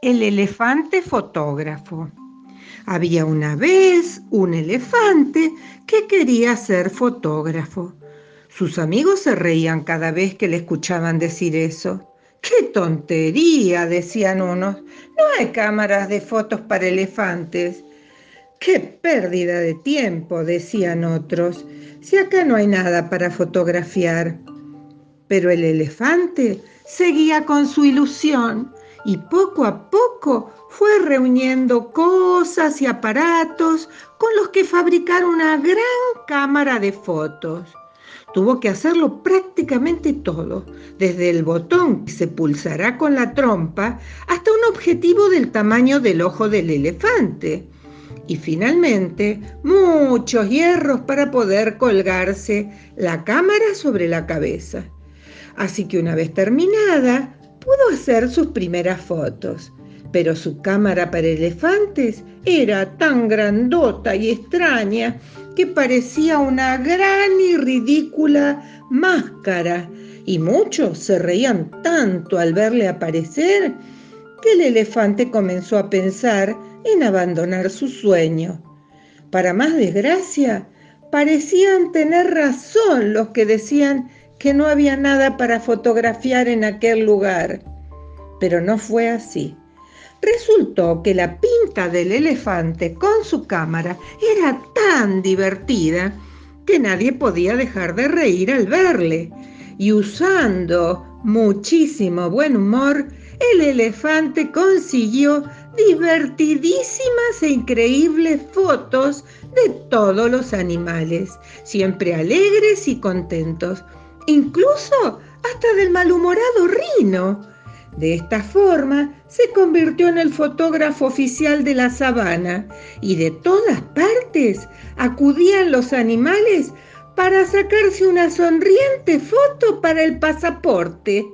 El elefante fotógrafo. Había una vez un elefante que quería ser fotógrafo. Sus amigos se reían cada vez que le escuchaban decir eso. ¡Qué tontería! decían unos. No hay cámaras de fotos para elefantes. ¡Qué pérdida de tiempo! decían otros. Si acá no hay nada para fotografiar. Pero el elefante seguía con su ilusión y poco a poco fue reuniendo cosas y aparatos con los que fabricar una gran cámara de fotos. Tuvo que hacerlo prácticamente todo, desde el botón que se pulsará con la trompa hasta un objetivo del tamaño del ojo del elefante. Y finalmente, muchos hierros para poder colgarse la cámara sobre la cabeza. Así que una vez terminada, pudo hacer sus primeras fotos, pero su cámara para elefantes era tan grandota y extraña que parecía una gran y ridícula máscara, y muchos se reían tanto al verle aparecer que el elefante comenzó a pensar en abandonar su sueño. Para más desgracia, parecían tener razón los que decían que no había nada para fotografiar en aquel lugar. Pero no fue así. Resultó que la pinta del elefante con su cámara era tan divertida que nadie podía dejar de reír al verle. Y usando muchísimo buen humor, el elefante consiguió divertidísimas e increíbles fotos de todos los animales, siempre alegres y contentos, incluso hasta del malhumorado Rino. De esta forma se convirtió en el fotógrafo oficial de la sabana y de todas partes acudían los animales para sacarse una sonriente foto para el pasaporte.